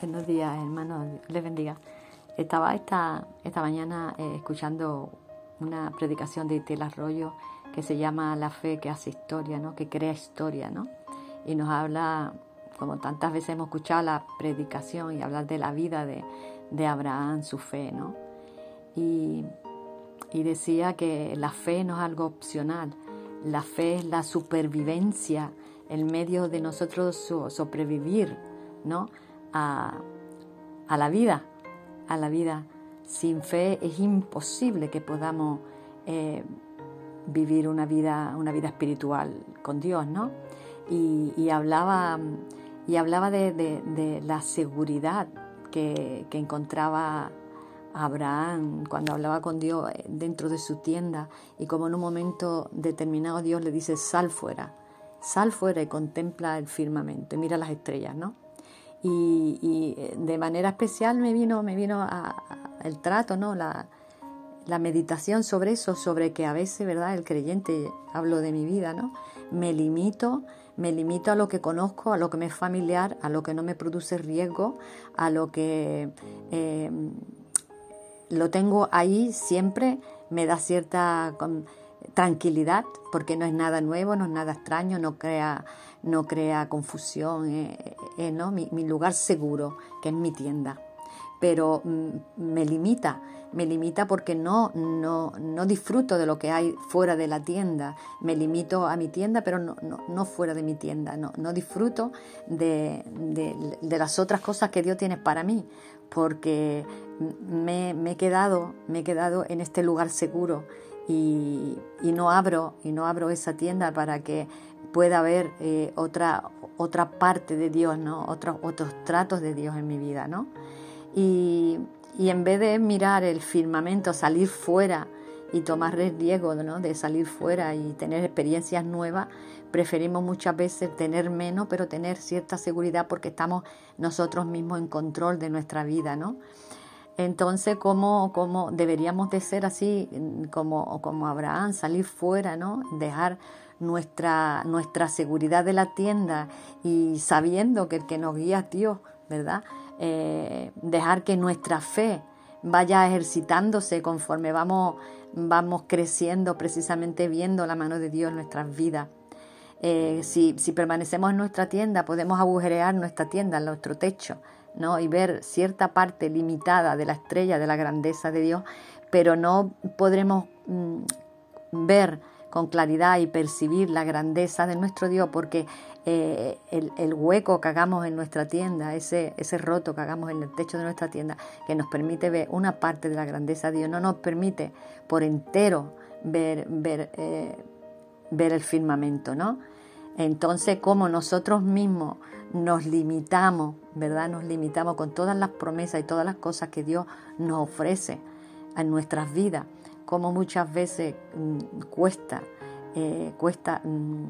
Buenos días, hermanos. Les bendiga. Estaba esta, esta mañana eh, escuchando una predicación de Itel Arroyo que se llama La fe que hace historia, ¿no? que crea historia, ¿no? Y nos habla, como tantas veces hemos escuchado la predicación y hablar de la vida de, de Abraham, su fe, ¿no? Y, y decía que la fe no es algo opcional, la fe es la supervivencia, el medio de nosotros sobrevivir, ¿no? A, a la vida, a la vida. Sin fe es imposible que podamos eh, vivir una vida, una vida espiritual con Dios, ¿no? Y, hablaba, y hablaba de, la seguridad que, que, encontraba Abraham cuando hablaba con Dios eh, dentro de su tienda y como en un momento determinado Dios le dice sal fuera, sal fuera y contempla el firmamento y mira las estrellas, ¿no? Y, eh, de manera especial me vino, me vino el trato, ¿no? La, la meditación sobre eso, sobre que a veces, ¿verdad? El creyente, hablo de mi vida, ¿no? Me limito, me limito a lo que conozco, a lo que me es familiar, a lo que no me produce riesgo, a lo que eh, lo tengo ahí siempre, me da cierta tranquilidad, porque no es nada nuevo, no es nada extraño, no crea, no crea confusión, eh, eh, ¿no? Mi, mi, lugar seguro, que es mi tienda. Pero mm, me limita, me limita porque no, no, no, disfruto de lo que hay fuera de la tienda. Me limito a mi tienda, pero no, no, fuera de mi tienda. No, no disfruto de, de, de, las otras cosas que Dios tiene para mí, porque me, me, he, quedado, me he quedado en este lugar seguro y, y, no abro, y no abro esa tienda para que pueda haber eh, otra, otra parte de Dios, ¿no? otros, otros tratos de Dios en mi vida. ¿no? Y, y en vez de mirar el firmamento, salir fuera y tomar riesgo ¿no? de salir fuera y tener experiencias nuevas, preferimos muchas veces tener menos, pero tener cierta seguridad porque estamos nosotros mismos en control de nuestra vida, ¿no? Entonces, ¿cómo, cómo deberíamos de ser así como, como Abraham, salir fuera, ¿no? Dejar nuestra, nuestra seguridad de la tienda y sabiendo que el que nos guía es Dios, ¿verdad? Eh, dejar que nuestra fe vaya ejercitándose conforme vamos, vamos creciendo, precisamente viendo la mano de Dios en nuestras vidas. Eh, si, permanecemos en nuestra tienda, podemos agujerear nuestra tienda, en nuestro techo, ¿no? y ver cierta parte limitada de la estrella, de la grandeza de Dios, pero no podremos mm, ver con claridad y percibir la grandeza de nuestro Dios, porque eh, el, hueco que hagamos en nuestra tienda, ese, ese roto que hagamos en el techo de nuestra tienda, que nos permite ver una parte de la grandeza de Dios, no nos permite por entero ver, ver, eh, ver el firmamento, ¿no? Entonces, como nosotros mismos nos limitamos, ¿verdad? Nos limitamos con todas las promesas y todas las cosas que Dios nos ofrece en nuestras vidas, como muchas veces mm, cuesta, eh, cuesta mm,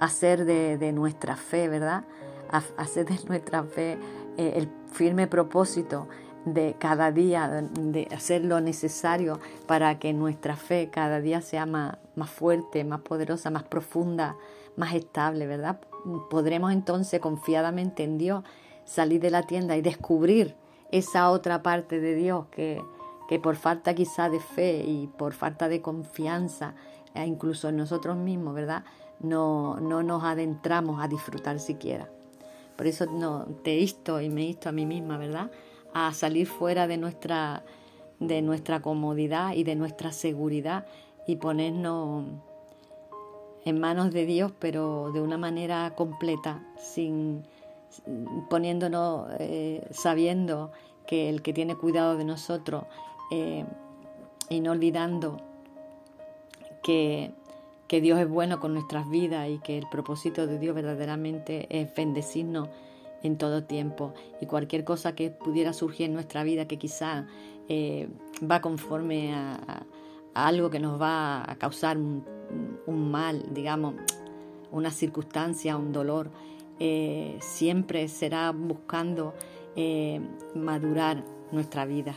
hacer de, nuestra fe, ¿verdad? Hacer de nuestra fe eh, el firme propósito de cada día, de hacer lo necesario para que nuestra fe cada día sea más, más fuerte, más poderosa, más profunda, más estable, ¿verdad? Podremos entonces confiadamente en Dios salir de la tienda y descubrir esa otra parte de Dios que, que por falta quizá de fe y por falta de confianza, e incluso en nosotros mismos, ¿verdad? No, no nos adentramos a disfrutar siquiera. Por eso no, te insto y me insto a mí misma, ¿verdad? A salir fuera de nuestra, de nuestra comodidad y de nuestra seguridad y ponernos en manos de Dios, pero de una manera completa, sin poniéndonos, eh, sabiendo que el que tiene cuidado de nosotros eh, y no olvidando que, que Dios es bueno con nuestras vidas y que el propósito de Dios verdaderamente es bendecirnos en todo tiempo y cualquier cosa que pudiera surgir en nuestra vida que quizá eh, va conforme a, algo que nos va a causar un, mal, digamos, una circunstancia, un dolor, eh, siempre será buscando madurar nuestra vida.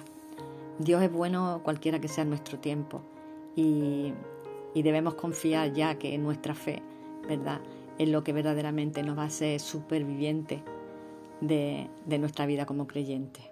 Dios es bueno cualquiera que sea nuestro tiempo y, debemos confiar ya que nuestra fe, ¿verdad? Es lo que verdaderamente nos va a hacer supervivientes de, de nuestra vida como creyentes.